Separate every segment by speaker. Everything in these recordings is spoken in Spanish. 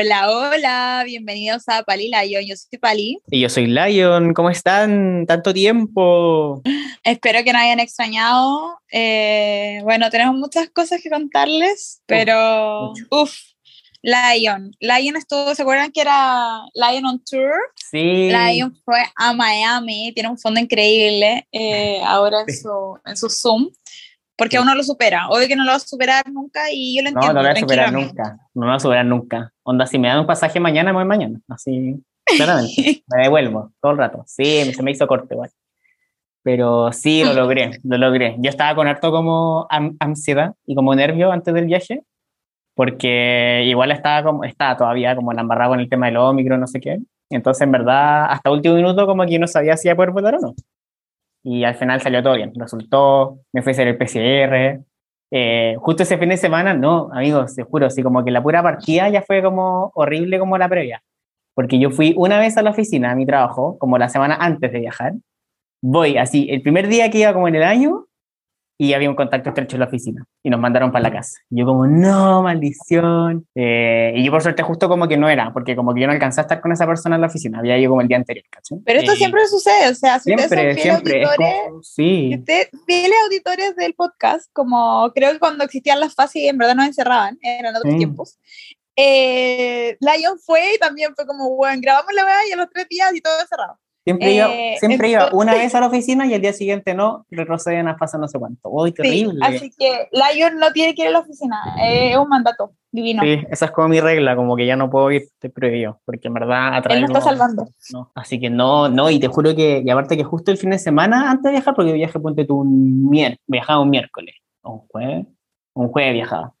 Speaker 1: Hola, hola, bienvenidos a Pali Lion. Yo soy Pali.
Speaker 2: Y yo soy Lion. ¿Cómo están? Tanto tiempo.
Speaker 1: Espero que no hayan extrañado. Eh, bueno, tenemos muchas cosas que contarles, pero uff, Lion. Lion estuvo, ¿se acuerdan que era Lion on Tour?
Speaker 2: Sí.
Speaker 1: Lion fue a Miami, tiene un fondo increíble eh, ahora en su, en su Zoom porque uno lo supera. Obvio que no lo va a superar nunca y yo lo entiendo.
Speaker 2: No, no lo voy a superar nunca. No lo voy a superar nunca. Onda, si me dan un pasaje mañana, me voy mañana. Así, claramente. me devuelvo todo el rato. Sí, se me hizo corte igual. Pero sí, lo logré, lo logré. Yo estaba con harto como ansiedad y como nervio antes del viaje, porque igual estaba como, estaba todavía como la embarrada con el tema del Omicron, no sé qué. Entonces, en verdad, hasta último minuto como que no sabía si iba a poder votar o no y al final salió todo bien. Resultó, me fui a hacer el PCR. Eh, justo ese fin de semana, no, amigos, te juro, así como que la pura partida ya fue como horrible como la previa. Porque yo fui una vez a la oficina, a mi trabajo, como la semana antes de viajar. Voy así, el primer día que iba como en el año, y había un contacto estrecho en la oficina y nos mandaron para la casa. Y yo como, no, maldición. Eh, y yo por suerte justo como que no era, porque como que yo no alcancé a estar con esa persona en la oficina, había ido como el día anterior.
Speaker 1: Pero esto
Speaker 2: Eh,
Speaker 1: siempre sucede, o sea, si
Speaker 2: siempre,
Speaker 1: ustedes son fieles
Speaker 2: siempre. es
Speaker 1: auditores,
Speaker 2: como- sí.
Speaker 1: si ustedes fieles auditores del podcast, como creo que cuando existían las fases y en verdad nos encerraban, eran otros tiempos. Eh, Lion fue y también fue como, bueno, grabamos la weá y a los tres días y todo cerrado.
Speaker 2: Siempre,
Speaker 1: Eh,
Speaker 2: iba, siempre iba
Speaker 1: entonces-
Speaker 2: una vez a la oficina y el día siguiente no, retroceden a fase no sé cuánto. ¡Uy,
Speaker 1: Sí,
Speaker 2: terrible!
Speaker 1: así que Lion no tiene que ir a la oficina, eh, es un mandato divino.
Speaker 2: Sí, esa es como mi regla, como que ya no puedo ir, te prohibido, porque en verdad atrae
Speaker 1: Él nos está salvando.
Speaker 2: No, así que no, no, y te juro que, y aparte que justo el fin de semana antes de viajar, porque viajé, ponte tú un miércoles, viajaba un miércoles, o un jueves, un jueves viajaba.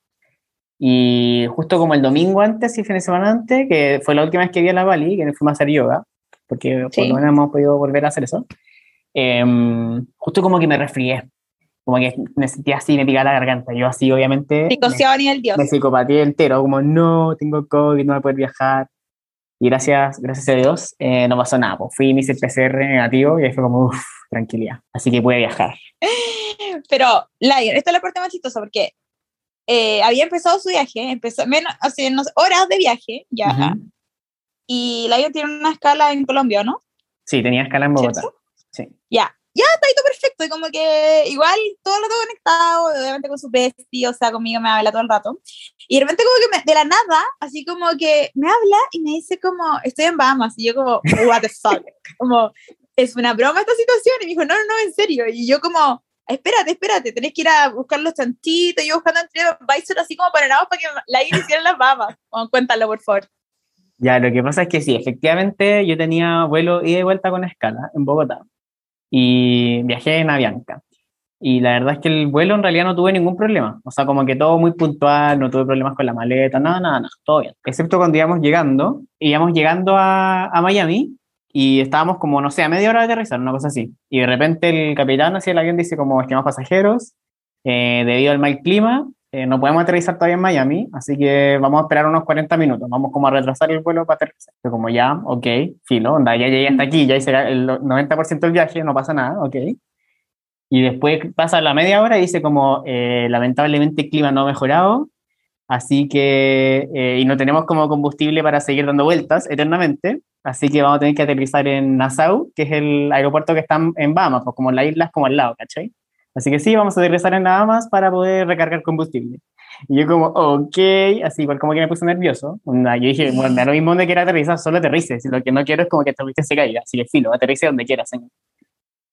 Speaker 2: Y justo como el domingo antes y el fin de semana antes, que fue la última vez que vi a la Bali, que fuimos a hacer yoga, porque
Speaker 1: Sí.
Speaker 2: por lo menos hemos podido volver a hacer eso, em, justo como que me resfrié, como que me sentía así, me picaba la garganta, yo así obviamente... me-
Speaker 1: Psicoseado a nivel Dios.
Speaker 2: me psicopateé entero, como no, tengo COVID, no voy a poder viajar. Y gracias, gracias a Dios eh, no pasó nada. Pues fui, me hice el PCR negativo y ahí fue como, uff, tranquilidad. Así que pude viajar.
Speaker 1: Pero, Lion, esta es la parte más chistosa porque eh, había empezado su viaje, empezó menos, así, no sé, horas de viaje, ya.
Speaker 2: Ujú.
Speaker 1: Y Lion tiene una escala en Colombia, ¿no?
Speaker 2: Sí, tenía escala en Bogotá.
Speaker 1: ¿Cierto?
Speaker 2: Sí.
Speaker 1: Ya, ya está ahí todo perfecto. Y como que igual todo el rato conectado, obviamente con su bestie, o sea, conmigo me habla todo el rato. Y de repente, como que me- de la nada, así como que me habla y me dice, como, estoy en Bahamas. Y yo, como, what the fuck. como, es una broma esta situación. Y me dijo, no, no, no, en serio. Y yo, como, espérate, espérate, tenés que ir a buscar los chanchitos. Y yo buscando entre Advisor así como para nada para que la hiciera las. Bueno, cuéntalo, por favor.
Speaker 2: Ya, lo que pasa es que sí, efectivamente yo tenía vuelo ida y vuelta con escala en Bogotá. Y viajé en Avianca. Y la verdad es que el vuelo en realidad no tuve ningún problema. O sea, como que todo muy puntual, no tuve problemas con la maleta, nada, nada, nada, todo bien. Excepto cuando íbamos llegando, íbamos llegando a, a Miami y estábamos como, no sé, a media hora de aterrizar, una cosa así. Y de repente el capitán hacia el avión dice como, estimados pasajeros, eh, debido al mal clima, eh, no podemos aterrizar todavía en Miami, así que vamos a esperar unos 40 minutos, vamos como a retrasar el vuelo para aterrizar. Yo como ya, ok, filo, onda, ya llegué hasta aquí, ya hice el 90% del viaje, no pasa nada, ok. Y después pasa la media hora y dice como, eh, lamentablemente el clima no ha mejorado, así que, eh, y no tenemos como combustible para seguir dando vueltas eternamente, así que vamos a tener que aterrizar en Nassau, que es el aeropuerto que está en Bahamas, pues como la isla es como al lado, ¿cachai? Así que sí, vamos a aterrizar en Bahamas para poder recargar combustible. Y yo como, ok, así igual como que me puse nervioso. Onda, Yo dije, bueno, da lo mismo donde quiera aterrizar, solo aterrice. Si lo que no quiero es como que aterrice se caiga. Así que filo, aterrice donde quiera, señor.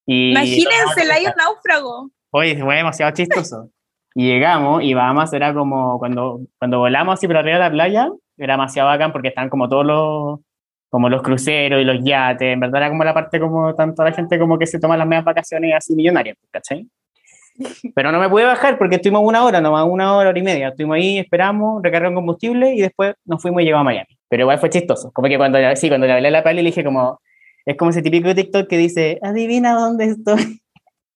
Speaker 2: Y
Speaker 1: Imagínense, Lion náufrago.
Speaker 2: Oye, fue demasiado chistoso. Y llegamos y Bahamas era como cuando, cuando volamos así por arriba de la playa, era demasiado bacán porque estaban como todos los, como los cruceros y los yates, en verdad era como la parte como tanto la gente como que se toma las medias vacaciones así millonarias, ¿cachai? Pero no me pude bajar porque estuvimos una hora, nomás una hora, hora y media. Estuvimos ahí, esperamos, recargamos combustible y después nos fuimos y llegamos a Miami. Pero igual fue chistoso. Como que cuando, sí, cuando le hablé a la pali le dije como, es como ese típico TikTok que dice, adivina dónde estoy.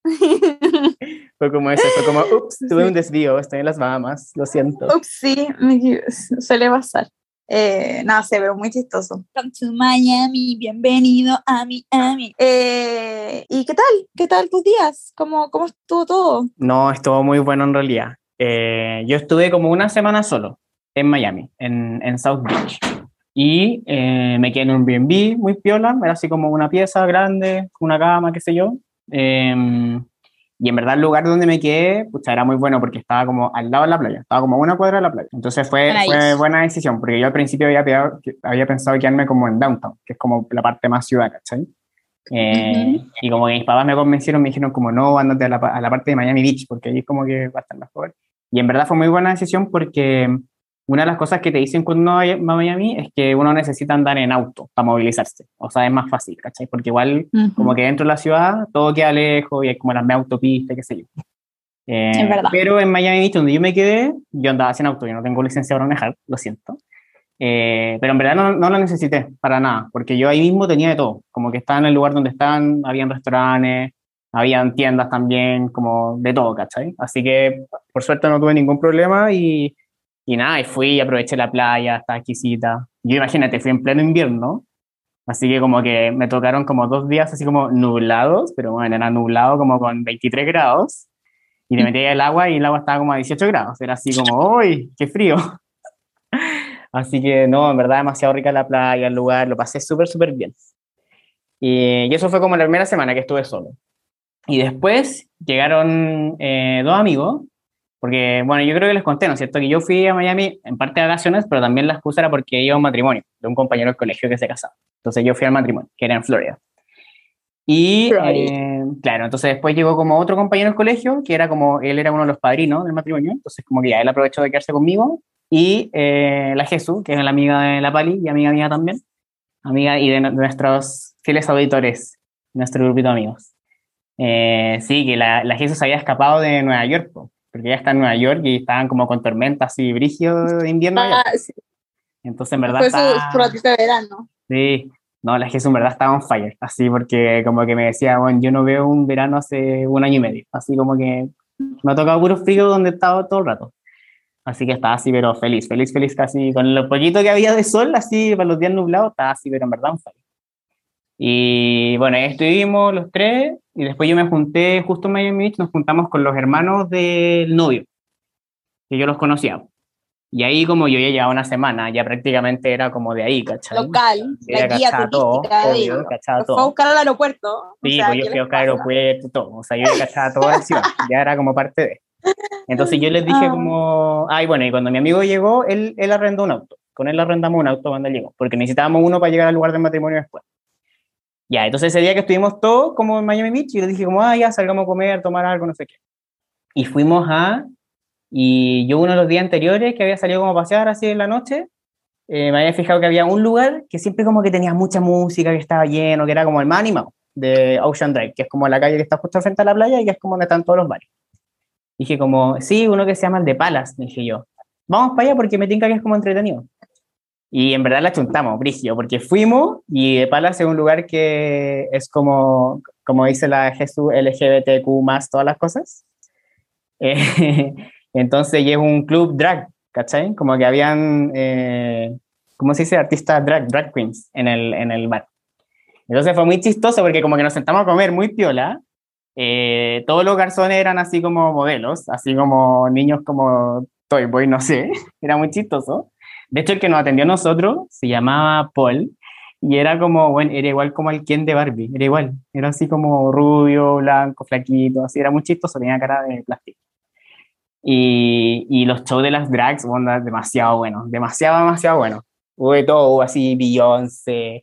Speaker 2: Fue como eso, fue como, ups, tuve un desvío, estoy en las Bahamas, lo siento.
Speaker 1: Ups, sí, me- suele pasar. Eh, no sé, pero muy chistoso. Come to Miami, bienvenido a Miami. Eh, ¿Y qué tal? ¿Qué tal tus días? ¿Cómo, cómo estuvo todo?
Speaker 2: No, estuvo muy bueno en realidad. Eh, yo estuve como una semana solo en Miami, en, en South Beach. Y eh, me quedé en un Airbnb muy piola, era así como una pieza grande, una cama, qué sé yo. Y en verdad el lugar donde me quedé, pucha, era muy bueno porque estaba como al lado de la playa, estaba como a una cuadra de la playa. Entonces fue, fue buena decisión, porque yo al principio había, había pensado quedarme como en downtown, que es como la parte más ciudad, ¿cachai? Eh, y como que mis papás me convencieron, me dijeron como no, andate a la, a la parte de Miami Beach, porque ahí es como que va a estar mejor. Y en verdad fue muy buena decisión porque una de las cosas que te dicen cuando uno va a Miami es que uno necesita andar en auto para movilizarse. O sea, es más fácil, ¿cachai? Porque igual, como que dentro de la ciudad, todo queda lejos y hay como las autopistas, qué sé yo. Eh, es verdad. Pero en Miami Beach, donde yo me quedé, yo andaba sin auto, yo no tengo licencia para manejar, lo siento. Eh, pero en verdad no, no lo necesité para nada, porque yo ahí mismo tenía de todo. Como que estaba en el lugar donde estaban, habían restaurantes, habían tiendas también, como de todo, ¿cachai? Así que por suerte no tuve ningún problema y y nada, y fui y aproveché la playa, estaba exquisita. Yo imagínate, fui en pleno invierno, así que como que me tocaron como dos días así como nublados, pero bueno, era nublado como con 23 grados, y le metí el agua y el agua estaba como a 18 grados, era así como, ¡uy, qué frío! así que no, en verdad demasiado rica la playa, el lugar, lo pasé súper, súper bien. Y, y, eso fue como la primera semana que estuve solo. Y después llegaron eh, dos amigos porque, bueno, yo creo que les conté, ¿no es cierto? Que yo fui a Miami en parte de vacaciones, pero también la excusa era porque iba a un matrimonio de un compañero del colegio que se casaba. Entonces yo fui al matrimonio, que era en Florida. Y, eh, claro, entonces después llegó como otro compañero del colegio, que era como, él era uno de los padrinos del matrimonio, entonces como que ya él aprovechó de quedarse conmigo. Y eh, la Jesús, que es la amiga de la Pali y amiga mía también, amiga y de, nuestros fieles auditores, nuestro grupito de amigos. Eh, sí, que la, la Jesús había escapado de Nueva York, porque ya está en Nueva York y estaban como con tormentas y brigio de invierno. Ah, sí. Entonces, en verdad.
Speaker 1: Fue su de verano.
Speaker 2: Sí, no, la Jesús en verdad estaba on fire, así porque como que me decía, bueno, yo no veo un verano hace un año y medio, así como que me ha tocado puro frío donde estaba todo el rato. Así que estaba así, pero feliz, feliz, feliz, casi con lo poquito que había de sol, así para los días nublados, estaba así, pero en verdad on fire. Y bueno, ahí estuvimos los tres y después yo me junté justo en Miami Beach, nos juntamos con los hermanos del novio, que yo los conocía. Y ahí como yo ya llevaba una semana, ya prácticamente era como de ahí, ¿cachai?
Speaker 1: Local, la guía todo, obvio,
Speaker 2: cachaba todo.
Speaker 1: Fue a buscar al aeropuerto.
Speaker 2: Sí, pues yo fui a buscar al aeropuerto, todo. O sea, yo cachaba todo la ciudad, ya era como parte de. Entonces yo les dije ah. como, ay, bueno, y cuando mi amigo llegó, él, él arrendó un auto. Con él arrendamos un auto cuando llegó, porque necesitábamos uno para llegar al lugar del matrimonio después. Ya, entonces ese día que estuvimos todos como en Miami Beach, yo le dije como, ah, ya, salgamos a comer, tomar algo, no sé qué. Y fuimos a, y yo uno de los días anteriores que había salido como a pasear así en la noche, eh, me había fijado que había un lugar que siempre como que tenía mucha música, que estaba lleno, que era como el más animado de Ocean Drive, que es como la calle que está justo frente a la playa y que es como donde están todos los bares. Dije como, sí, uno que se llama el de Palas, dije yo. Vamos para allá porque me tinca que es como entretenido. Y en verdad la chuntamos, Brigio, porque fuimos y Palace es un lugar que es como, como dice la Jesús LGBTQ más todas las cosas. Eh, entonces, y es un club drag, ¿cachai? Como que habían, eh, ¿cómo se dice? Artistas drag, drag queens en el, en el bar. Entonces fue muy chistoso porque como que nos sentamos a comer muy piola. Eh, todos los garzones eran así como modelos, así como niños como Toy Boy, no sé. Era muy chistoso. De hecho, el que nos atendió a nosotros se llamaba Paul y era como, bueno, era igual como el Ken de Barbie, era igual, era así como rubio, blanco, flaquito, así, era muy chistoso, tenía cara de plástico. Y, y los shows de las drags, bueno, demasiado buenos, demasiado, demasiado buenos. Hubo de todo, así Beyoncé,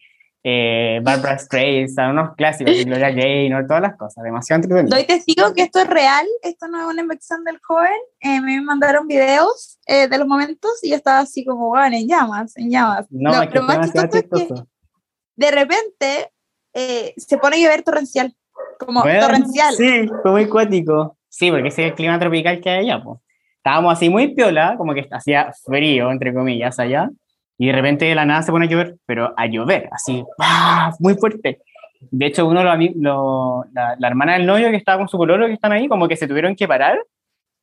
Speaker 2: eh, Barbara Streisand, unos clásicos, Gloria Gaynor, todas las cosas, demasiado entretenido.
Speaker 1: Doy testigo que esto es real, esto no es una invención del joven, eh, me mandaron videos eh, de los momentos y yo estaba así como, bueno, en llamas, en llamas.
Speaker 2: No, es que más chistoso es que
Speaker 1: de repente se pone a llover torrencial, como torrencial.
Speaker 2: Sí, fue muy cuático. Sí, porque ese es el clima tropical que hay allá, pues. Estábamos así muy piola, como que hacía frío, entre comillas, allá y de repente de la nada se pone a llover, pero a llover, así, muy fuerte. De hecho, uno lo, la, la, hermana del novio que estaba con su color que están ahí, como que se tuvieron que parar,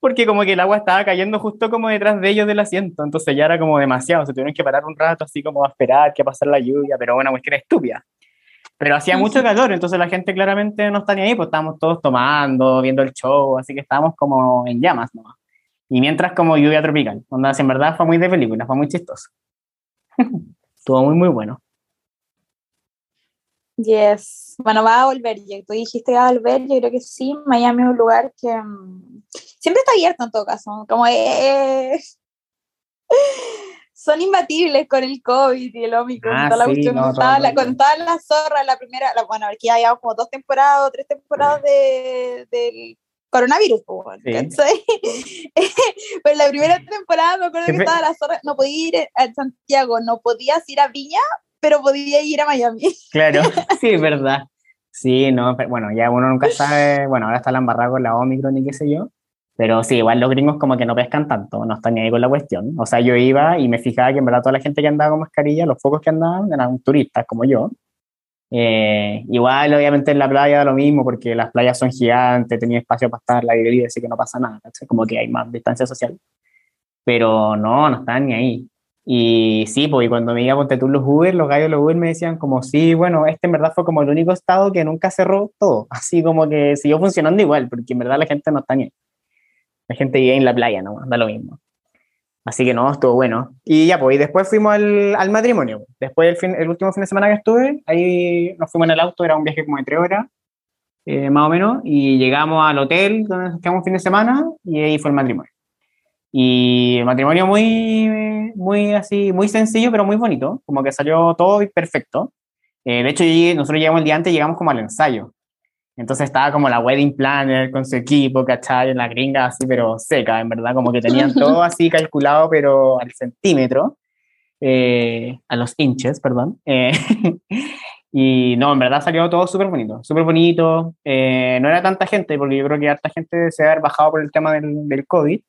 Speaker 2: porque como que el agua estaba cayendo justo como detrás de ellos del asiento, entonces ya era como demasiado, se tuvieron que parar un rato así como a esperar que pasara la lluvia, pero bueno, cuestión estúpida. Pero hacía mucho calor, entonces la gente claramente no está ni ahí, pues estábamos todos tomando, viendo el show, así que estábamos como en llamas nomás. Y mientras como lluvia tropical, donde en verdad fue muy de película, fue muy chistoso. Estuvo muy, muy bueno.
Speaker 1: Yes. Bueno, va a volver. Tú dijiste que va a volver. Yo creo que sí. Miami es un lugar que mm, siempre está abierto en todo caso. Como es son imbatibles con el COVID y el Omicron.
Speaker 2: Ah,
Speaker 1: toda la
Speaker 2: sí,
Speaker 1: cuestión.
Speaker 2: no,
Speaker 1: Cuando
Speaker 2: todo
Speaker 1: estaba
Speaker 2: el
Speaker 1: la, primera, la- bueno, aquí llevamos como dos temporadas o tres temporadas de, del coronavirus, pues,
Speaker 2: Sí.
Speaker 1: Pero la primera temporada me acuerdo que estaba la zorra, no podía ir a Santiago, no podías ir a Viña, pero podía ir a Miami.
Speaker 2: Claro, sí, es verdad. Sí, no, pero bueno, ya uno nunca sabe, bueno, ahora está la embarrada con la Omicron y qué sé yo, pero sí, igual los gringos como que no pescan tanto, no están ni ahí con la cuestión. O sea, yo iba y me fijaba que en verdad toda la gente que andaba con mascarilla, los pocos que andaban eran turistas como yo. Eh, igual, obviamente, en la playa lo mismo, porque las playas son gigantes, tenía espacio para estar la bebida, así que no pasa nada, ¿cachai? como que hay más distancia social. Pero no, no estaban ni ahí. Y sí, pues y cuando me iba a Ponte los Uber, los gallos los Uber me decían como, sí, bueno, este en verdad fue como el único estado que nunca cerró todo, así como que siguió funcionando igual, porque en verdad la gente no está ni ahí. La gente vive en la playa, no, da lo mismo. Así que no, estuvo bueno. Y ya, pues, y después fuimos al, al matrimonio. Después del fin, el último fin de semana que estuve, ahí nos fuimos en el auto, era un viaje como de tres horas, eh, más o menos, y llegamos al hotel donde nos quedamos un fin de semana, y ahí fue el matrimonio. Y el matrimonio muy, muy así, muy sencillo, pero muy bonito, como que salió todo perfecto. Eh, de hecho, nosotros llegamos el día antes, llegamos como al ensayo. Entonces estaba como la wedding planner con su equipo, ¿cachai? En la gringa así, pero seca, en verdad, como que tenían todo así calculado, pero al centímetro, eh, a los inches, perdón. Eh, y no, en verdad salió todo súper bonito, súper bonito. Eh, no era tanta gente, porque yo creo que harta gente se ha haber bajado por el tema del, del COVID,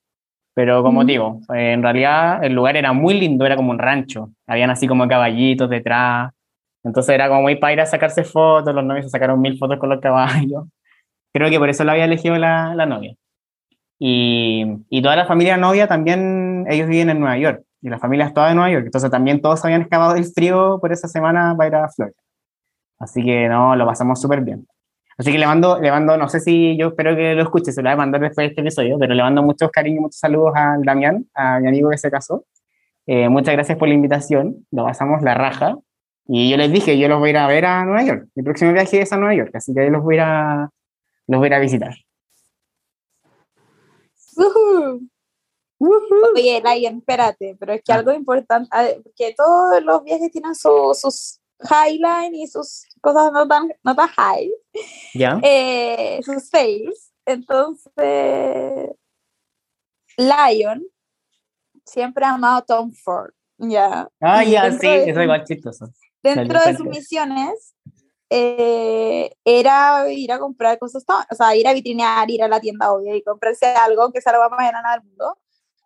Speaker 2: pero como
Speaker 1: Ujú.
Speaker 2: digo, eh, en realidad el lugar era muy lindo, era como un rancho, habían así como caballitos detrás, entonces era como muy para ir a sacarse fotos, los novios se sacaron mil fotos con los caballos. Creo que por eso lo había elegido la, la novia. Y, y toda la familia novia también, ellos viven en Nueva York, y la familia es toda de Nueva York, entonces también todos habían escapado del frío por esa semana para ir a Florida. Así que no, lo pasamos súper bien. Así que le mando, le mando, no sé si yo espero que lo escuche, se lo voy a mandar después de este episodio, pero le mando muchos cariños, muchos saludos a Damián, a mi amigo que se casó. Eh, muchas gracias por la invitación, lo pasamos la raja. Y yo les dije, yo los voy a ir a ver a Nueva York. Mi próximo viaje es a Nueva York, así que ahí los voy a ir a, los voy a, ir a visitar.
Speaker 1: Ujú. Oye, Lion, espérate, pero es que
Speaker 2: Ah.
Speaker 1: algo importante, porque todos los viajes tienen su- sus highlights y sus cosas no tan, no tan high,
Speaker 2: ¿Ya?
Speaker 1: eh, sus fails. Entonces, Lion siempre ha amado a Tom Ford, ¿ya?
Speaker 2: ah,
Speaker 1: Y
Speaker 2: ya, sí,
Speaker 1: de
Speaker 2: eso es igual chistoso.
Speaker 1: Dentro de sus misiones eh, era ir a comprar cosas, o sea, ir a vitrinear, ir a la tienda, obvio, y comprarse algo que salga más enana del mundo.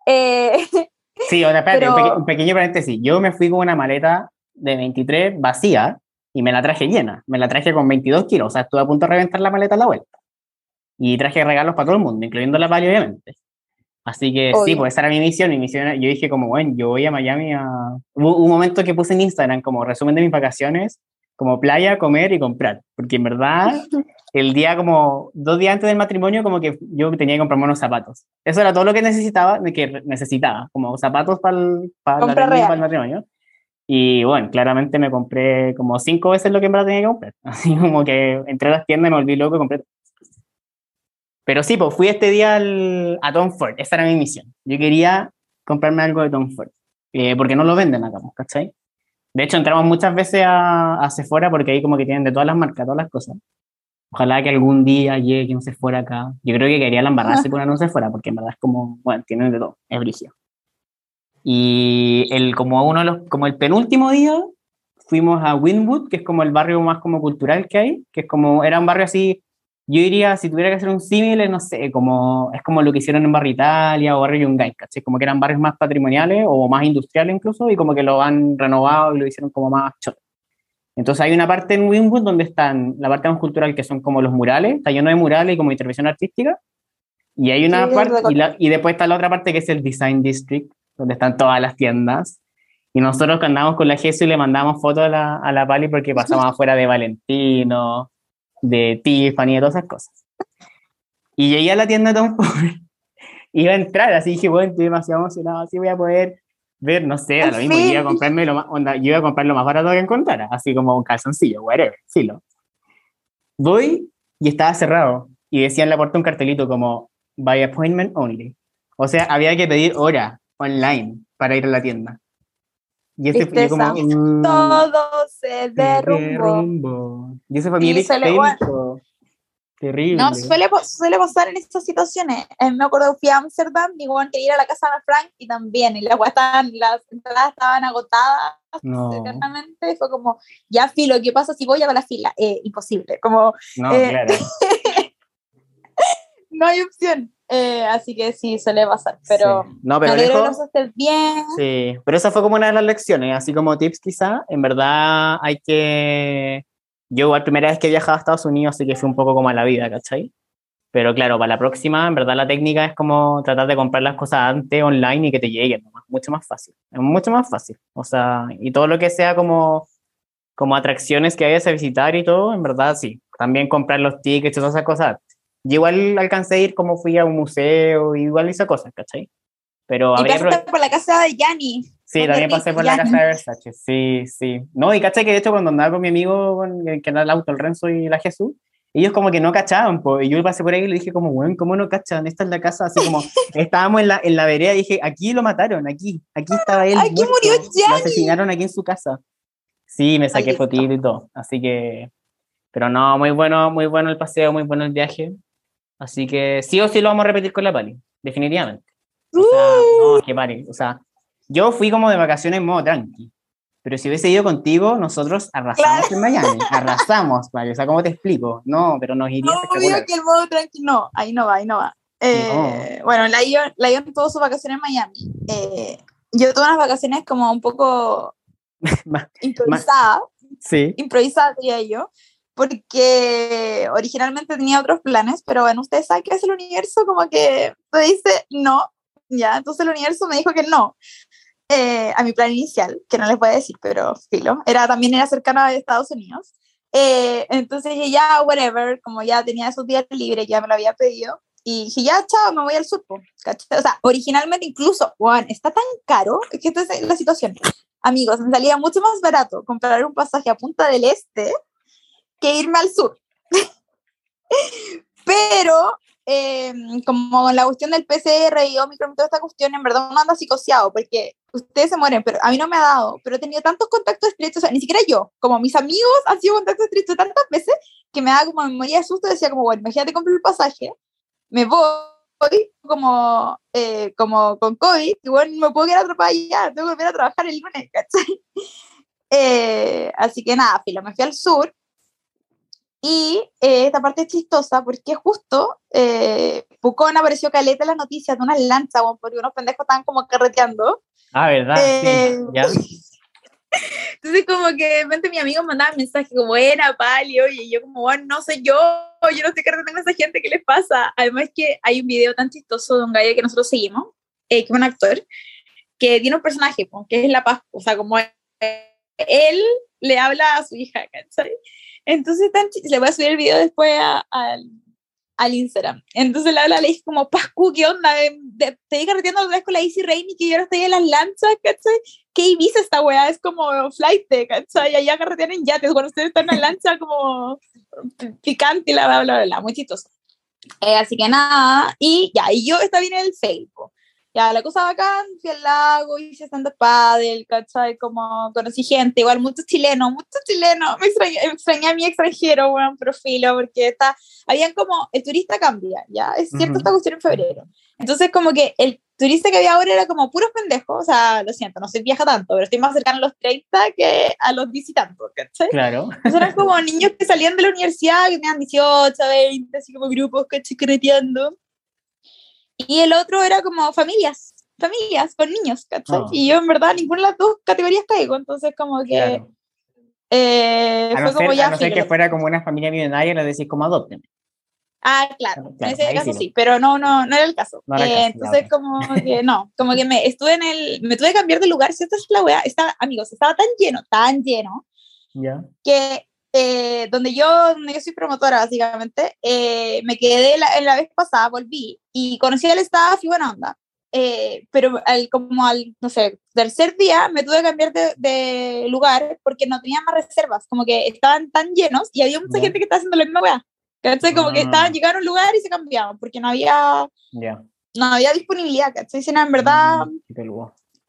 Speaker 1: Eh,
Speaker 2: Sí, ahora espérate, un,
Speaker 1: Pero-
Speaker 2: peque- un pequeño paréntesis. Yo me fui con una maleta de 23 vacía y me la traje llena. Me la traje con 22 kilos, o sea, estuve a punto de reventar la maleta a la vuelta. Y traje regalos para todo el mundo, incluyendo la Pali, obviamente. Así que sí,
Speaker 1: Obvio.
Speaker 2: pues esa era mi misión. Mi misión era- yo dije como, bueno, yo voy a Miami a... Hubo un momento que puse en Instagram como resumen de mis vacaciones, como playa, comer y comprar. Porque en verdad, el día como dos días antes del matrimonio, como que yo tenía que comprarme unos zapatos. Eso era todo lo que necesitaba, que necesitaba, como zapatos para el, para
Speaker 1: Compra
Speaker 2: el matrimonio. Y bueno, claramente me compré como cinco veces lo que en verdad tenía que comprar. Así como que entré a las tiendas y me volví loco y compré. Pero sí, pues fui este día al- a Tom Ford, esa era mi misión. Yo quería comprarme algo de Tom Ford, eh, porque no lo venden acá, pues, ¿cachai? De hecho, entramos muchas veces a, a Sephora porque ahí como que tienen de todas las marcas, todas las cosas. Ojalá que algún día llegue un Sephora acá. Yo creo que quería la embarrarse por no Sephora, porque en verdad es como, bueno, tienen de todo, es brígido. Y el, como uno de los, como el penúltimo día, fuimos a Winwood, que es como el barrio más como cultural que hay, que es como, era un barrio así, yo diría, si tuviera que hacer un símil, no sé, como, es como lo que hicieron en Barrio Italia o Barrio Yungay, ¿cachai? Como que eran barrios más patrimoniales o más industriales incluso, y como que lo han renovado y lo hicieron como más choro. Entonces hay una parte en Winwood donde están la parte más cultural, que son como los murales, está lleno de murales y como intervención artística, y hay una
Speaker 1: Sí,
Speaker 2: parte, y, la- y después está la otra parte que es el Design District, donde están todas las tiendas, y nosotros que andamos con la GESU y le mandamos fotos a la, a la Pali porque pasamos afuera de Valentino, de Tiffany, de todas esas cosas. Y llegué a la tienda de Tom Ford, iba a entrar, así dije, bueno, estoy demasiado emocionado, así voy a poder ver, no sé, a lo mismo, yo iba a comprarme lo más, onda, yo iba a comprar lo más barato que encontrara, así como un calzoncillo, whatever, lo Voy y estaba cerrado y decía en la puerta un cartelito como by appointment only. O sea, había que pedir hora online para ir a la tienda.
Speaker 1: Y ese fue como... Mm, todo se derrumbó.
Speaker 2: Y ese fue mi Terrible.
Speaker 1: No, suele, suele pasar en estas situaciones. Eh, me acuerdo que fui a Amsterdam y bueno, quería ir a la casa de Frank y también, y las, estaban, las entradas estaban agotadas no. eternamente. Fue como, ya filo, ¿qué pasa si voy a la fila? Eh, imposible. Como,
Speaker 2: no, eh, claro.
Speaker 1: no hay opción. Eh, así que sí, suele pasar, pero,
Speaker 2: no, pero
Speaker 1: bien.
Speaker 2: Sí, pero esa fue como una de las lecciones, así como tips quizá, en verdad hay que yo la primera vez que he viajado a Estados Unidos, así que fue un poco como a la vida, ¿cachai? Pero claro, para la próxima, en verdad la técnica es como tratar de comprar las cosas antes online y que te lleguen, mucho más fácil, es mucho más fácil. O sea, y todo lo que sea como, como atracciones que hayas a visitar y todo, en verdad sí. También comprar los tickets y todas esas cosas. Yo igual alcancé a ir como fui a un museo, igual hice cosas, ¿cachai?
Speaker 1: Pero y habría por la casa de Yanni.
Speaker 2: Sí, también pasé por la casa de Versace, sí, sí. No, y caché que de hecho cuando andaba con mi amigo, que era el auto, el Renzo y la Jesús, ellos como que no cachaban, pues, y yo pasé por ahí y le dije como, bueno, ¿cómo no cachan? Esta es la casa, así como, estábamos en la, en la vereda y dije, aquí lo mataron, aquí, aquí estaba él.
Speaker 1: Aquí murió Gianni.
Speaker 2: Lo asesinaron aquí en su casa. Sí, me saqué fotito y todo, así que, pero no, muy bueno, muy bueno el paseo, muy bueno el viaje. Así que sí o sí lo vamos a repetir con la Pali, definitivamente. O sea, no, uh. que Pali, o sea, yo fui como de vacaciones en modo tranqui. Pero si hubiese ido contigo, nosotros arrasamos en Miami. Arrasamos, ¿vale? O sea, ¿cómo te explico? No, pero nos iría
Speaker 1: no, espectacular. que el modo tranqui, no, ahí no va, ahí no va. Eh, Bueno, la Ion, la Ion tuvo sus vacaciones en Miami. Eh, yo tuve unas vacaciones como un poco improvisadas.
Speaker 2: sí.
Speaker 1: Improvisadas, diría yo. Porque originalmente tenía otros planes, pero bueno, ustedes saben que es el universo como que te dice no, ¿ya? Entonces el universo me dijo que no. Eh, a mi plan inicial, que no les voy a decir, pero filo, era también era cercano a Estados Unidos. Eh, entonces dije, ya, whatever, como ya tenía esos días libres, ya me lo había pedido, y dije, ya, chao, me voy al sur. O sea, originalmente incluso, Juan, está tan caro, que esta es la situación. Amigos, me salía mucho más barato comprar un pasaje a Punta del Este que irme al sur. Pero eh, como la cuestión del PCR y Omicron, toda esta cuestión, en verdad uno anda psicoseado, porque ustedes se mueren, pero a mí no me ha dado, pero he tenido tantos contactos estrechos, o sea, ni siquiera yo, como mis amigos han sido contactos estrechos tantas veces que me da como memoria de susto, decía como, bueno, imagínate comprar el pasaje, me voy como, eh, como con COVID, y bueno, me puedo quedar atrapada ya, tengo que volver a trabajar el lunes, ¿cachai? Eh, así que nada, filo, me fui al sur, y eh, esta parte es chistosa porque justo eh, Pucón apareció caleta en las noticias de unas lanchas, porque unos pendejos estaban como carreteando.
Speaker 2: Ah, ¿verdad? sí, eh, ¿ya?
Speaker 1: Entonces como que de repente mi amigo mandaba mensajes como, buena, Pali, oye, y yo como, bueno, no sé yo, yo no sé qué con esa gente, ¿qué les pasa? Además que hay un video tan chistoso de un gallo que nosotros seguimos, que es un actor, que tiene un personaje, que es La Paz, o sea, como él le habla a su hija, ¿cachai? Entonces, tan le voy a subir el video después al Instagram. Entonces le habla, le dice como, Pascu, ¿qué onda? te estoy carreteando otra vez con la Easy Rainy, que yo ahora estoy en las lanchas, ¿cachai? ¿Qué Ibiza esta weá? Es como flight, ¿cachai? Allá carretean en yates, cuando ustedes están en la lancha como picante la bla, bla, bla, muy chistoso. Eh, así que nada, y ya, y yo está bien en el Facebook ya, la cosa bacán, fui al lago, hice stand paddle, ¿cachai? Como conocí gente, igual muchos chilenos, muchos chilenos, me extrañé, a mi extranjero, buen profilo, porque está, habían como, el turista cambia, ¿ya? Es cierto, esta cuestión en febrero. Entonces, como que el turista que había ahora era como puros pendejos, o sea, lo siento, no se viaja tanto, pero estoy más cercano a los 30 que a los 10 y tantos, ¿cachai?
Speaker 2: Claro.
Speaker 1: Entonces eran como niños que salían de la universidad, que tenían 18, 20, así como grupos, ¿cachai? Creteando. Y el otro era como familias, familias con niños, ¿cachai? Ah. Y yo en verdad ninguna de las dos categorías caigo, entonces como que... Eh,
Speaker 2: fue como ya... A no ser que fuera como una familia millonaria, le decís como adopten.
Speaker 1: Ah, claro, en ese caso sí, pero no, no, no era el caso. Eh, entonces, como que no, como que me estuve en el, me tuve que cambiar de lugar, si esta es la weá, estaba, amigos, estaba tan lleno, tan lleno, que eh, donde yo, donde yo soy promotora básicamente, eh, me quedé la, en la vez pasada, volví y conocí al staff y buena onda. eh, pero al, como al, no sé, tercer día me tuve que cambiar de, de lugar porque no tenía más reservas, como que estaban tan llenos y había mucha
Speaker 2: Ya.
Speaker 1: gente que estaba haciendo la misma weá. ¿Cachai? Como que
Speaker 2: Ah.
Speaker 1: estaban, llegaron a un lugar y se cambiaban porque no había,
Speaker 2: Ya.
Speaker 1: no había disponibilidad, ¿cachai? Si no, en verdad,
Speaker 2: Mm,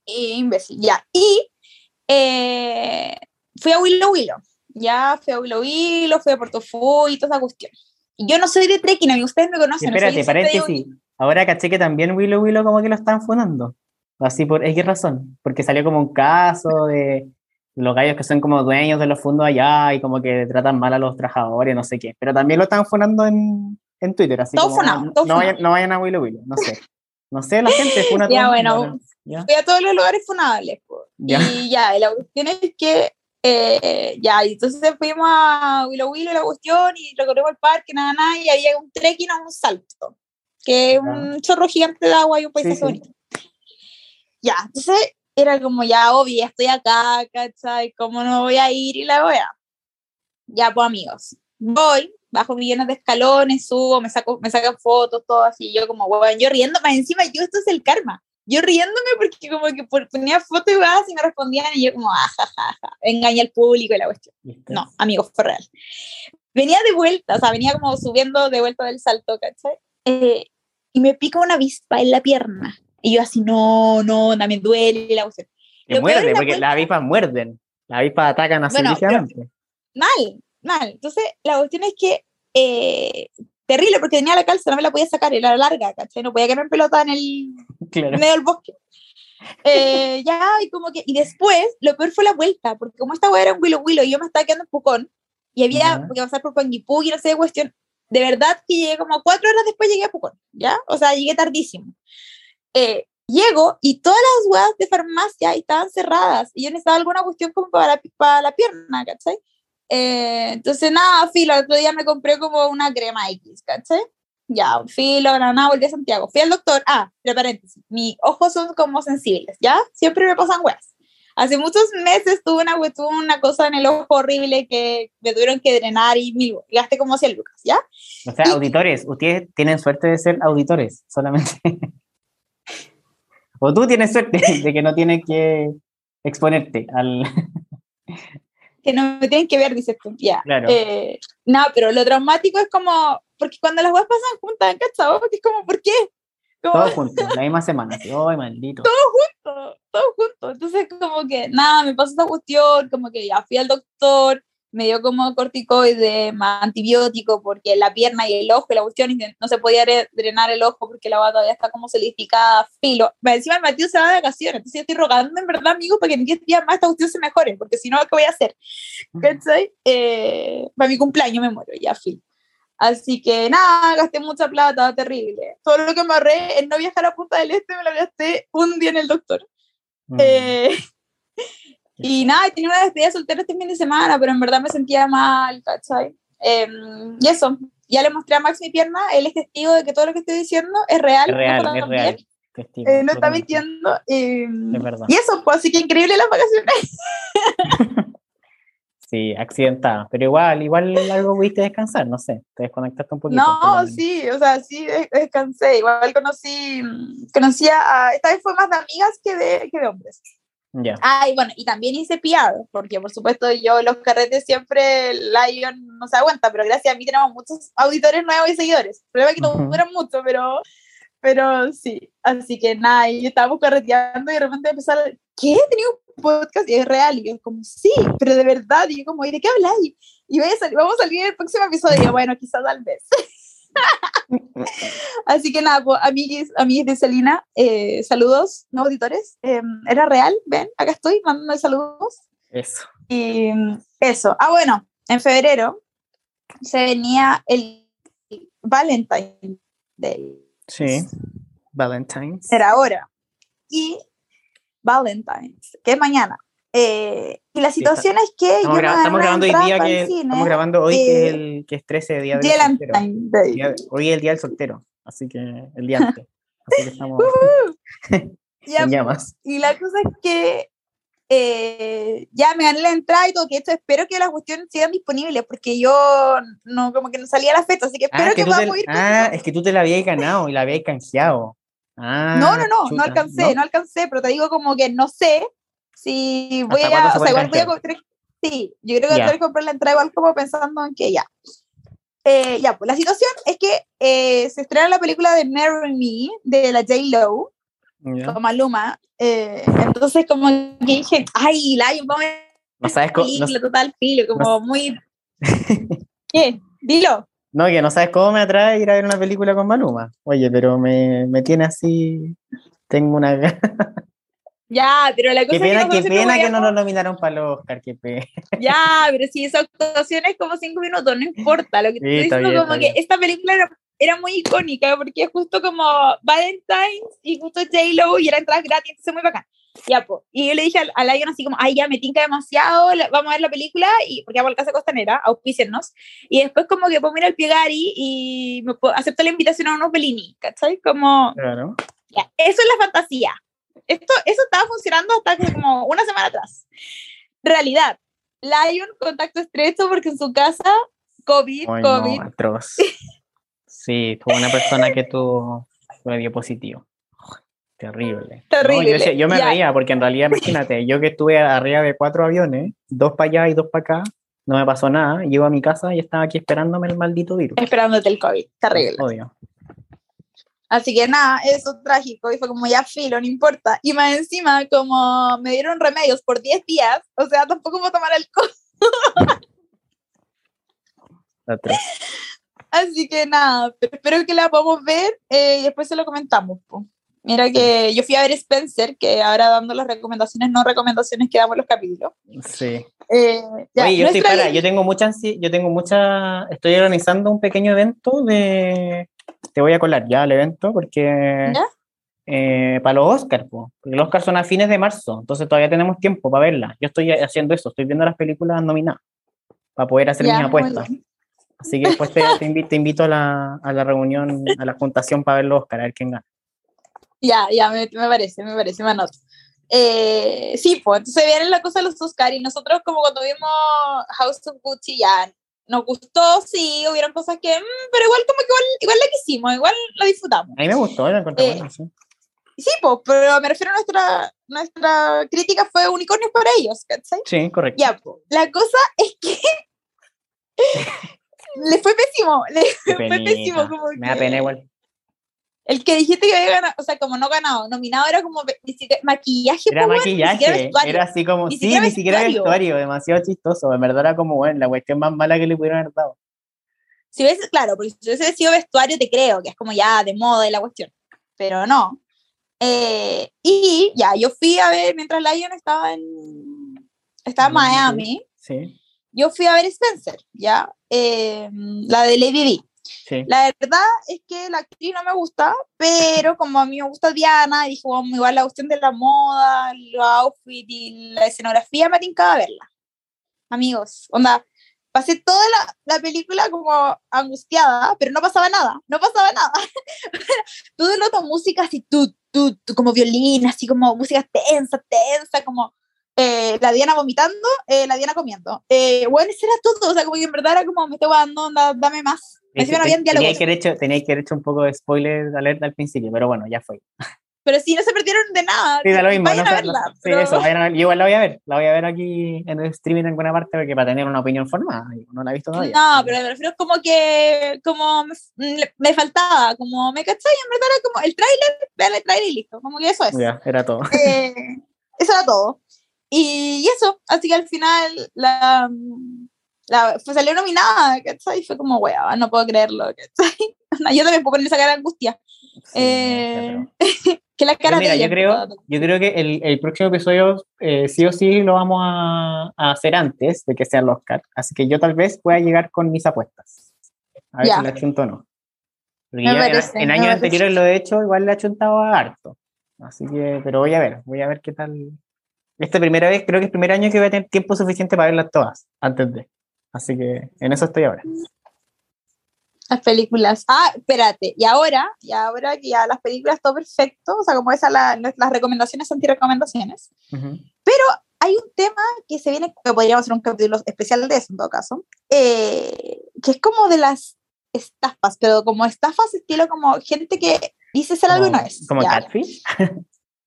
Speaker 1: eh, imbécil, ya. Y eh, fui a Willow Willow, ya, fui a Willow Willow, fui a Portofú y toda esa cuestión. Y yo no soy de trekking, amigo, ustedes me conocen.
Speaker 2: Espérate,
Speaker 1: yo siempre digo-
Speaker 2: paréntesis. Ahora caché que también Willow Willow como que lo están funando. Así por X razón. Porque salió como un caso de los gallos que son como dueños de los fondos allá y como que tratan mal a los trabajadores, no sé qué. Pero también lo están funando en, en Twitter. Así
Speaker 1: Todo
Speaker 2: como,
Speaker 1: funado,
Speaker 2: no,
Speaker 1: todo
Speaker 2: no vayan, no vayan a Willow Willow, no sé. No sé, la gente funa
Speaker 1: Ya, bueno,
Speaker 2: ¿no? ¿Ya?
Speaker 1: fui a todos los lugares funables.
Speaker 2: Ya.
Speaker 1: Y ya, la cuestión es que, eh, ya, y entonces fuimos a Willow Willow, la cuestión, y recorrimos el parque, nada, nada, y había un trekking a un salto, que es un chorro gigante de agua y un paisaje
Speaker 2: sí.
Speaker 1: bonito. Ya, entonces era como ya, obvio, estoy acá, ¿cachai? ¿Cómo no voy a ir? Y la voy a. Ya, pues amigos, voy, bajo millones de escalones, subo, me saco, me sacan fotos, todo así, yo como, weón, yo riéndome, encima yo, esto es el karma, yo riéndome porque como que ponía fotos y y me respondían y yo como, ah, ja, ja, ja, engañé al público y la cuestión. No, amigos, fue real. Venía de vuelta, o sea, venía como subiendo de vuelta del salto, ¿cachai? Eh, y me pica una avispa en la pierna. Y yo así, no, no, no, me duele la cuestión.
Speaker 2: Que
Speaker 1: Lo
Speaker 2: muerde,
Speaker 1: la
Speaker 2: porque las avispas muerden. Las avispas atacan así
Speaker 1: Bueno, pero-. Mal, mal. Entonces, la cuestión es que, eh, terrible, porque tenía la calza, no me la podía sacar, era larga, ¿cachai? No podía quedar en pelota en el
Speaker 2: Claro.
Speaker 1: medio del bosque. Eh, ya, y como que, y después, lo peor fue la vuelta, porque como esta weá era un Willow Willow y yo me estaba quedando en Pucón, y había
Speaker 2: Ya.
Speaker 1: que pasar por Panguipú y no sé de cuestión, de verdad que llegué como cuatro horas después llegué a Pucón, ¿ya? O sea, llegué tardísimo. Eh, llego y todas las weas de farmacia estaban cerradas y yo necesitaba alguna cuestión como para la, para la pierna, ¿cachai? Eh, entonces, nada, filo, el otro día me compré como una crema X, ¿cachai? Ya, filo, nada, nada, volví a Santiago. Fui al doctor, ah, entre paréntesis, mis ojos son como sensibles, ¿ya? Siempre me pasan weas. Hace muchos meses tuve una, tuve una cosa en el ojo horrible que me tuvieron que drenar y mil, gasté como 100 lucas, ¿ya?
Speaker 2: O sea,
Speaker 1: Y-
Speaker 2: auditores, ustedes tienen suerte de ser auditores, solamente. o tú tienes suerte de que no tienes que exponerte al...
Speaker 1: que no me tienen que ver, dices tú, ya.
Speaker 2: Claro.
Speaker 1: Eh, no, pero lo traumático es como, porque cuando las weas pasan juntas, ¿cachai? Porque es como, ¿por qué? Como,
Speaker 2: Todos juntos, la misma semana. así, ¡Ay, maldito!
Speaker 1: todo, todo junto. Entonces, como que nada, me pasó esta cuestión, como que ya fui al doctor, me dio como corticoide, más antibiótico, porque la pierna y el ojo la cuestión, no se podía dre- drenar el ojo porque la agua todavía está como solidificada, filo. Encima el Matías se va de vacaciones, entonces yo estoy rogando en verdad, amigo, para que en 10 días más esta cuestión se mejore, porque si no, ¿qué voy a hacer? ¿Cachai? Eh, para mi cumpleaños me muero, ya, filo. Así que nada, gasté mucha plata, terrible. Todo lo que me ahorré en no viajar a Punta del Este me lo gasté un día en el doctor.
Speaker 2: Mm,
Speaker 1: Eh, y nada, tenía una despedida soltera este fin de semana, pero en verdad me sentía mal, ¿cachai? Em, y eso, ya le mostré a Max mi pierna, él es testigo de que todo lo que estoy diciendo es real.
Speaker 2: es real,
Speaker 1: no,
Speaker 2: es real. Testigo,
Speaker 1: Eh, no está mintiendo. em,
Speaker 2: Es verdad.
Speaker 1: y eso, pues así que increíble las vacaciones.
Speaker 2: Sí, accidentada. Pero igual, igual algo pudiste descansar, no sé. Te desconectaste un poquito.
Speaker 1: No, sí, o sea, sí, des- descansé. Igual conocí, mm, conocí a, esta vez fue más de amigas que de, que de hombres.
Speaker 2: Ya.
Speaker 1: Ah, y bueno, y también hice PR, porque por supuesto yo los carretes siempre Lion no se aguanta, pero gracias a mí tenemos muchos auditores nuevos y seguidores. El problema es que no
Speaker 2: Ujú.
Speaker 1: duran mucho, pero, pero sí. Así que nada, y estábamos carreteando y de repente empezaron, ¿qué? ¿Tenía un podcast? Y es real. Y yo como, sí, pero de verdad. Y yo como, ¿y de qué habláis? Y voy a salir- vamos a salir en el próximo episodio. Y yo, bueno, quizás tal vez. Así que nada, pues, amiguis de Selina, eh, saludos, no auditores. Eh, era real, ven, acá estoy mandando saludos.
Speaker 2: Eso.
Speaker 1: Y eso. Ah, bueno, en febrero se venía el Valentine Day.
Speaker 2: Sí. Valentine's.
Speaker 1: Era ahora. Y Valentine's, que es mañana. Eh, y la situación es que
Speaker 2: Estamos,
Speaker 1: yo
Speaker 2: gra-
Speaker 1: me
Speaker 2: estamos
Speaker 1: agarré
Speaker 2: grabando hoy día que
Speaker 1: cine,
Speaker 2: estamos grabando hoy que
Speaker 1: eh,
Speaker 2: es el que es 13 día del
Speaker 1: Día
Speaker 2: soltero. Día- hoy es el día del soltero, así que el día antes. Así que estamos
Speaker 1: Ya,
Speaker 2: en llamas.
Speaker 1: Y la cosa es que eh, ya me gané la entrada y todo, que esto espero que las cuestiones sigan disponibles, porque yo no, como que no salía la fecha, así que espero
Speaker 2: Ah,
Speaker 1: que,
Speaker 2: que te-
Speaker 1: podamos ir.
Speaker 2: ah, es que tú te la habías ganado y la habías canjeado. Ah,
Speaker 1: no, no, no, no
Speaker 2: chuta,
Speaker 1: alcancé, no, alcancé, pero te digo como que no sé si voy
Speaker 2: ¿Hasta
Speaker 1: a, o sea, igual voy a comprar, sí, yo creo que
Speaker 2: Ya.
Speaker 1: voy a comprar la entrada igual como pensando en que ya. Eh, ya, pues la situación es que eh, se estrena la película de Marry Me de la J-Lo Con Maluma, eh, entonces como que dije, ay, Lion, vamos a ver
Speaker 2: No sabes cómo, no,
Speaker 1: total filo, como
Speaker 2: no-
Speaker 1: muy... ¿Qué? Dilo.
Speaker 2: no, que no sabes cómo me atrae ir a ver una película con Maluma. Oye, pero me, me tiene así. Tengo una.
Speaker 1: Ya, pero la cosa
Speaker 2: Qué
Speaker 1: es que
Speaker 2: qué pena no
Speaker 1: veíamos-
Speaker 2: lo nominaron para los Oscar. Qué pena.
Speaker 1: Ya, pero si esa actuación es como cinco minutos, no importa. Lo que te
Speaker 2: Sí,
Speaker 1: estoy
Speaker 2: está
Speaker 1: diciendo
Speaker 2: bien,
Speaker 1: como que esta película era, era muy icónica porque es justo como Valentine's y justo J-Lo y era entradas gratis, entonces muy bacán. Ya, po. Y yo le dije al, al Lion así como, ay, ya me tinca demasiado, la- vamos a ver la película y porque hago el Casa Costanera, auspícennos. Y después como que pongo ir al Piegari y me acepto la invitación a unos Bellini, ¿cachai? Como,
Speaker 2: Claro.
Speaker 1: ya, eso es la fantasía. Esto, eso estaba funcionando hasta como una semana atrás. Realidad. Lion, contacto estrecho porque en su casa, COVID,
Speaker 2: Ay,
Speaker 1: COVID.
Speaker 2: no, atroz. Sí, fue una persona que tuvo, fue dio positivo. Terrible. No,
Speaker 1: Terrible,
Speaker 2: yo, me reía porque en realidad, imagínate, yo que estuve arriba de cuatro aviones, dos para allá y dos para acá, no me pasó nada. Llego a mi casa y estaba aquí esperándome el maldito virus.
Speaker 1: Esperándote el COVID. Terrible.
Speaker 2: Odio.
Speaker 1: Así que nada, eso trágico. Y fue como ya filo, no importa. Y más encima, como me dieron remedios por 10 días, o sea, tampoco puedo tomar alcohol. Así que nada, pero espero que la podamos ver eh, y después se lo comentamos. po. Mira que yo fui a ver Spencer, que ahora dando las recomendaciones, no recomendaciones que damos los capítulos.
Speaker 2: Sí.
Speaker 1: Eh, ya,
Speaker 2: Oye, yo estoy para, yo tengo mucha yo tengo mucha, estoy organizando un pequeño evento de, te voy a colar ya al evento porque eh, para los Oscars, po, porque los Oscars son a fines de marzo, entonces todavía tenemos tiempo para verla. Yo estoy haciendo eso, estoy viendo las películas nominadas para poder hacer
Speaker 1: Ya,
Speaker 2: mis apuestas.
Speaker 1: bien.
Speaker 2: Así que después te, te invito, te invito a, la, a la reunión, a la juntación para ver los Oscars, a ver quién gana.
Speaker 1: Ya, ya, me, me parece, me parece, me anoto. Eh, sí, pues entonces viene la cosa de los Oscar y nosotros como cuando vimos House of Gucci ya nos gustó, sí, hubieron cosas que, mm, pero igual como que igual, igual la quisimos, igual la disfrutamos.
Speaker 2: A mí me gustó, la encontré
Speaker 1: Eh,
Speaker 2: buena, sí.
Speaker 1: Sí, pues, pero me refiero a nuestra, nuestra crítica fue unicornios para ellos, ¿cachai?
Speaker 2: Sí, correcto.
Speaker 1: Ya, pues, la cosa es que le fue pésimo, le fue pésimo. Como
Speaker 2: Me da pena igual.
Speaker 1: El que dijiste que había ganado, o sea, como no ganado, nominado era como ni siquiera- maquillaje,
Speaker 2: Era
Speaker 1: ni siquiera
Speaker 2: maquillaje,
Speaker 1: vestuario.
Speaker 2: era así como,
Speaker 1: Ni
Speaker 2: sí,
Speaker 1: siquiera
Speaker 2: ni siquiera
Speaker 1: vestuario.
Speaker 2: demasiado chistoso, en verdad era como, bueno, la cuestión más mala que le pudieron haber dado.
Speaker 1: Si hubiese, claro, porque si hubiese sido vestuario, te creo, que es como ya de moda y la cuestión. Pero no. Eh, y ya, yo fui a ver, mientras Lion estaba en, estaba en. Miami,
Speaker 2: Sí,
Speaker 1: yo fui a ver Spencer, ya, Eh, la de Lady Di.
Speaker 2: sí.
Speaker 1: La verdad es que la actriz no me gusta, pero como a mí me gusta Diana, dije, bueno, igual la cuestión de la moda, los outfits y la escenografía me tincaba verla. Amigos, onda, pasé toda la, la película como angustiada, pero no pasaba nada, no pasaba nada. Todo el rato música así, tú, tú, tú, como violín, así como música tensa, tensa, como eh, la Diana vomitando, eh, la Diana comiendo. Eh, bueno, eso era todo, o sea, como que en verdad era como, me estoy dando, dame más. Encima no habían
Speaker 2: Tenía
Speaker 1: diálogos.
Speaker 2: que, haber hecho, tenía que haber hecho un poco de spoiler alerta al principio, pero bueno, ya fue.
Speaker 1: Pero sí, no se perdieron de nada.
Speaker 2: Sí, da lo mismo.
Speaker 1: Vayan
Speaker 2: no
Speaker 1: a
Speaker 2: sé, no
Speaker 1: verla.
Speaker 2: sé. Sí,
Speaker 1: pero-
Speaker 2: eso, vayan a ver. Yo igual la voy a ver, la voy a ver aquí en el streaming en alguna parte, porque para tener una opinión formada, no la he visto todavía.
Speaker 1: No, pero me refiero como que como me, me faltaba, como me cachai, en verdad era como el tráiler, vean el tráiler y listo, como que eso es.
Speaker 2: Ya, era todo.
Speaker 1: Eh, eso era todo. Y, y eso, así que al final la, la pues salió nominada, ¿cachai? Y fue como, wea, no puedo creerlo, ¿cachai? Yo también puedo poner esa cara de angustia.
Speaker 2: Sí,
Speaker 1: Eh, que la cara
Speaker 2: mira,
Speaker 1: de ella,
Speaker 2: yo creo,
Speaker 1: en
Speaker 2: yo creo que el, el próximo episodio eh, sí o sí lo vamos a, a hacer antes de que sea el Oscar. Así que yo tal vez pueda llegar con mis apuestas. A ver si le achunto o no. Porque
Speaker 1: Me
Speaker 2: en-
Speaker 1: parece,
Speaker 2: en,
Speaker 1: me
Speaker 2: años anteriores lo he hecho, igual le he achuntado a harto. Así que, pero voy a ver, voy a ver qué tal. Esta primera vez, creo que es el primer año que voy a tener tiempo suficiente para verlas todas, antes de. Así que en eso estoy ahora.
Speaker 1: Las películas. Ah, espérate. Y ahora, y ahora que ya las películas todo perfecto, o sea, como esas la, las recomendaciones anti-recomendaciones,
Speaker 2: Ujú.
Speaker 1: hay un tema que se viene, que podríamos hacer un capítulo especial de eso en todo caso, eh, que es como de las estafas, pero como estafas estilo como gente que Dice ser
Speaker 2: Como-
Speaker 1: alguna vez.
Speaker 2: Como
Speaker 1: ya.
Speaker 2: Catfish.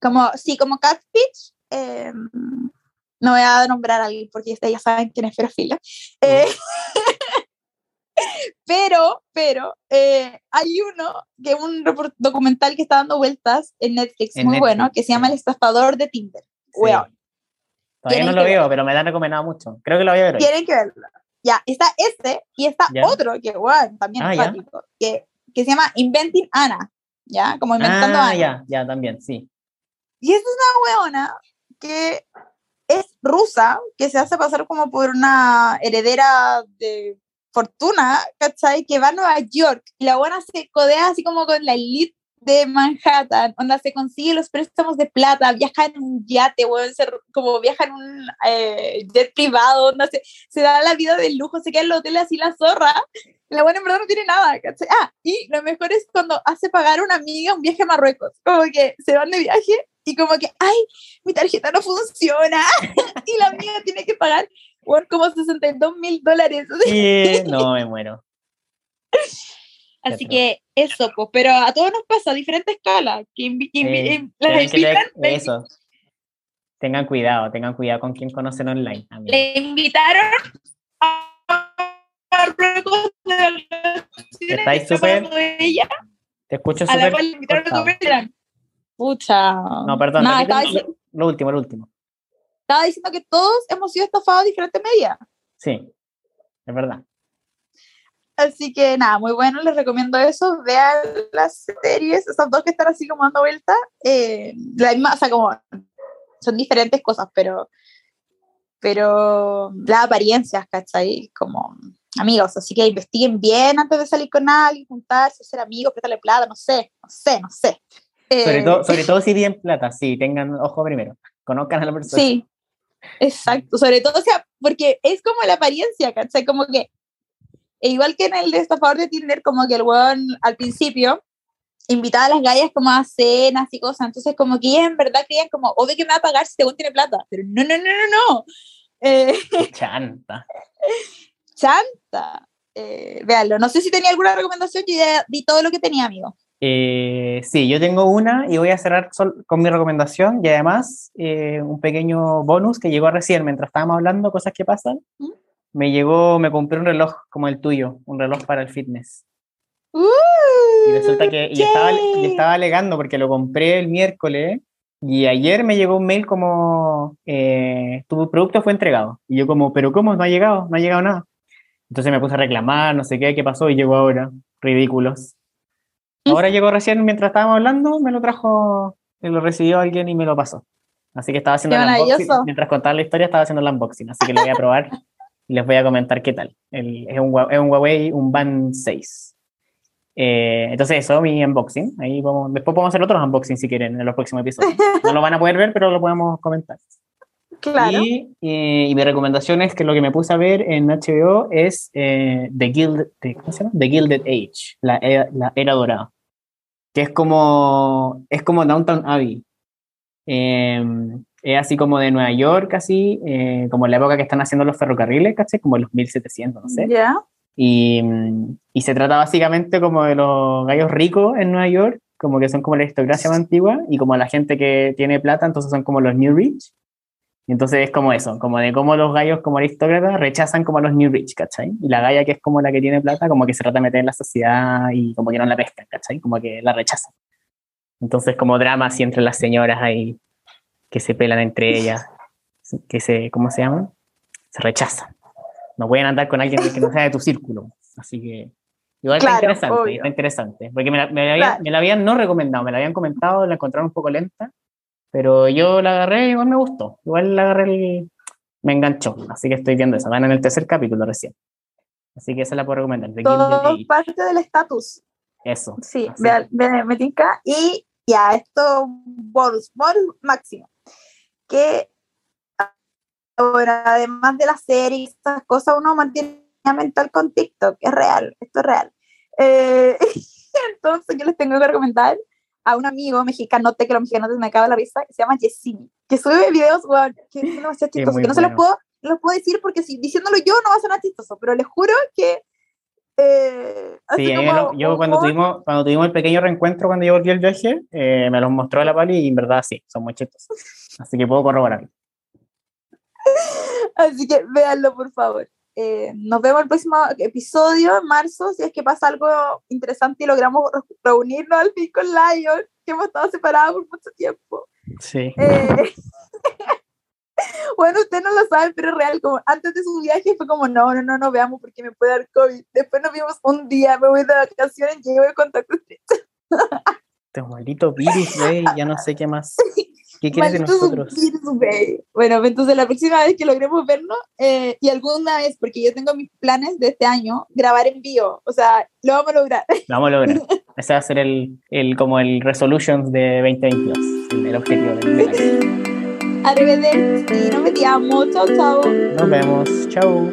Speaker 1: Como, sí, como Catfish. Eh, no voy a nombrar a alguien porque ya saben quién es Ferofila. Eh, pero, pero, eh, hay uno, que es un documental que está dando vueltas en Netflix,
Speaker 2: En
Speaker 1: muy bueno,
Speaker 2: Netflix,
Speaker 1: que se llama. El estafador de Tinder.
Speaker 2: Sí. Todavía no lo veo, pero me lo han recomendado mucho. Creo que lo voy a ver hoy.
Speaker 1: tienen que verlo. Ya, está este y está
Speaker 2: Ya.
Speaker 1: otro que, weón, también
Speaker 2: Ah,
Speaker 1: cuático, que, que se llama Inventing Anna, ¿ya? Como inventando
Speaker 2: Ah,
Speaker 1: Ana.
Speaker 2: ya, ya, también, sí.
Speaker 1: Y esta es una weona que es rusa, que se hace pasar como por una heredera de fortuna, ¿cachai? Que va a Nueva York y la buena se codea así como con la elite de Manhattan, donde se consigue los préstamos de plata, viaja en un yate, weón, se- como viaja en un eh, jet privado, donde se, se da la vida de lujo, se queda en el hotel así la zorra, la buena en verdad no tiene nada, ¿cachai? Ah, y lo mejor es cuando hace pagar una amiga un viaje a Marruecos, como que se van de viaje y como que, ay, mi tarjeta no funciona, y la amiga tiene que pagar, bueno, como 62 mil dólares.
Speaker 2: No, me muero.
Speaker 1: Así que eso, pues, pero a todos nos pasa a diferente escala, que invi-
Speaker 2: Sí,
Speaker 1: las invitan, la-
Speaker 2: eso. Tengan cuidado, tengan cuidado con quien conocen online. amigo.
Speaker 1: le invitaron a Marruecos de
Speaker 2: súper Te escucho
Speaker 1: a la
Speaker 2: súper.
Speaker 1: cual le invitaron a comer Pucha.
Speaker 2: No, perdón,
Speaker 1: Nada, estaba,
Speaker 2: lo, último, lo último.
Speaker 1: estaba diciendo que todos hemos sido estafados a diferentes medidas.
Speaker 2: Sí, es verdad.
Speaker 1: Así que nada, muy bueno, les recomiendo eso. Vean las series, esas dos que están así como dando vuelta. Eh, la misma, o sea, como son diferentes cosas, pero, pero las apariencias, ¿cachai? Como amigos, así que investiguen bien antes de salir con alguien, juntarse, ser amigos, prestarle plata, no sé, no sé, no sé.
Speaker 2: Sobre,
Speaker 1: Eh,
Speaker 2: todo, sobre todo si tienen plata, sí, tengan ojo primero. Conozcan a la persona.
Speaker 1: Sí, exacto. Sobre todo, o sea, porque es como la apariencia, ¿cachai? Como que, e igual que en el de estafador de Tinder, como que el weón al principio invitaba a las gallas como a cenas y cosas, entonces como que ellas en verdad creían como, obvio que me va a pagar si weón tiene plata, pero no, no, no, no, no. Eh,
Speaker 2: Chanta.
Speaker 1: chanta. Eh, véanlo. No sé si tenía alguna recomendación, yo ya di todo lo que tenía, amigo.
Speaker 2: Eh, sí, yo tengo una y voy a cerrar con mi recomendación y además eh, un pequeño bonus que llegó recién mientras estábamos hablando, cosas que pasan.
Speaker 1: ¿Mm?
Speaker 2: Me llegó, me compré un reloj como el tuyo, un reloj para el fitness. Y resulta que y estaba, y estaba alegando porque lo compré el miércoles y ayer me llegó un mail como eh, tu producto fue entregado. Y yo como, pero ¿cómo? No ha llegado, no ha llegado nada. Entonces me puse a reclamar, no sé qué, qué pasó y llegó ahora. Ridículos. Ahora llegó recién mientras estábamos hablando, me lo trajo, me lo recibió alguien y me lo pasó. Así que estaba haciendo el unboxing. Mientras contaba la historia, estaba haciendo el unboxing. Así que lo voy a probar y les voy a comentar qué tal. El- es, un, es un Huawei, un Band 6. Eh, entonces eso, mi unboxing. Ahí vamos, después podemos hacer otros unboxing si quieren en los próximos episodios. No lo van a poder ver, pero lo podemos comentar.
Speaker 1: Claro.
Speaker 2: Y, eh, y mi recomendación es que lo que me puse a ver en HBO es eh, The, Gilded, The- ¿cómo se llama? The Gilded Age, la, era- la era dorada. Que es como, es como Downtown Abbey. Eh, es así como de Nueva York, así, eh, como la época que están haciendo los ferrocarriles, ¿cachai? Como los 1700, no sé.
Speaker 1: Ya.
Speaker 2: Y, y se trata básicamente como de los gallos ricos en Nueva York, como que son como la aristocracia más antigua, y como la gente que tiene plata, entonces son como los New Rich. Y entonces es como eso, como de cómo los gallos como aristócratas rechazan como a los New Rich, ¿cachai? Y la galla que es como la que tiene plata, como que se trata de meter en la sociedad y como que no la pescan, ¿cachai? Como que la rechazan. Entonces como drama así entre las señoras ahí, que se pelan entre ellas, que se, ¿cómo se llaman? Se rechazan. No pueden andar con alguien que no sea de tu círculo. Así que igual está
Speaker 1: Claro,
Speaker 2: interesante,
Speaker 1: obvio.
Speaker 2: está interesante. Porque me la, me la habían,
Speaker 1: Claro.
Speaker 2: me la habían no recomendado, me la habían comentado, la encontraron un poco lenta, pero yo la agarré y igual me gustó. Igual la agarré y me enganchó. Así que estoy viendo eso. Van en el tercer capítulo recién. Así que esa la puedo recomendar. The
Speaker 1: Todo parte del estatus.
Speaker 2: Eso.
Speaker 1: Sí, ve, ve- me tinca. Y ya, esto, bonus, bonus máximo. Que, ahora, además de la serie y estas cosas, uno mantiene mental con TikTok. Es real, esto es real. Eh, entonces, yo les tengo que recomendar a un amigo mexicano, que los mexicanos me acaba la risa, que se llama Yesini, que sube videos, que es demasiado chistoso, que no se los puedo, no los puedo decir porque si diciéndolo yo no va a sonar chistoso, pero les juro que Eh,
Speaker 2: Sí, a lo- yo cuando
Speaker 1: humor.
Speaker 2: tuvimos, cuando tuvimos el pequeño reencuentro cuando yo volví al viaje, eh, me los mostró la Pali y en verdad sí, son muy chistosos. Así que puedo corroborar.
Speaker 1: Así que véanlo, por favor. Eh, nos vemos el próximo episodio en marzo, si es que pasa algo interesante y logramos re- reunirnos al fin con Lion, que hemos estado separados por mucho tiempo.
Speaker 2: Sí.
Speaker 1: Eh, bueno, ustedes no lo saben, pero es real, como antes de su viaje fue como, no, no, no, no veamos porque me puede dar COVID. Después nos vimos un día, me voy de vacaciones, llego de contacto estrecho.
Speaker 2: Este maldito virus, güey, ya no sé qué más. ¿Qué quieres de nosotros?
Speaker 1: Bueno, entonces la próxima vez que logremos vernos, eh, y alguna vez, porque yo tengo mis planes de este año, grabar en vivo, o sea, lo vamos a lograr.
Speaker 2: Lo vamos a lograr. Ese va a ser el, el como el resolutions de 2022, el, el objetivo del, año.
Speaker 1: Arrivederci, nos vediamo, chao, chao.
Speaker 2: Nos vemos. Chao.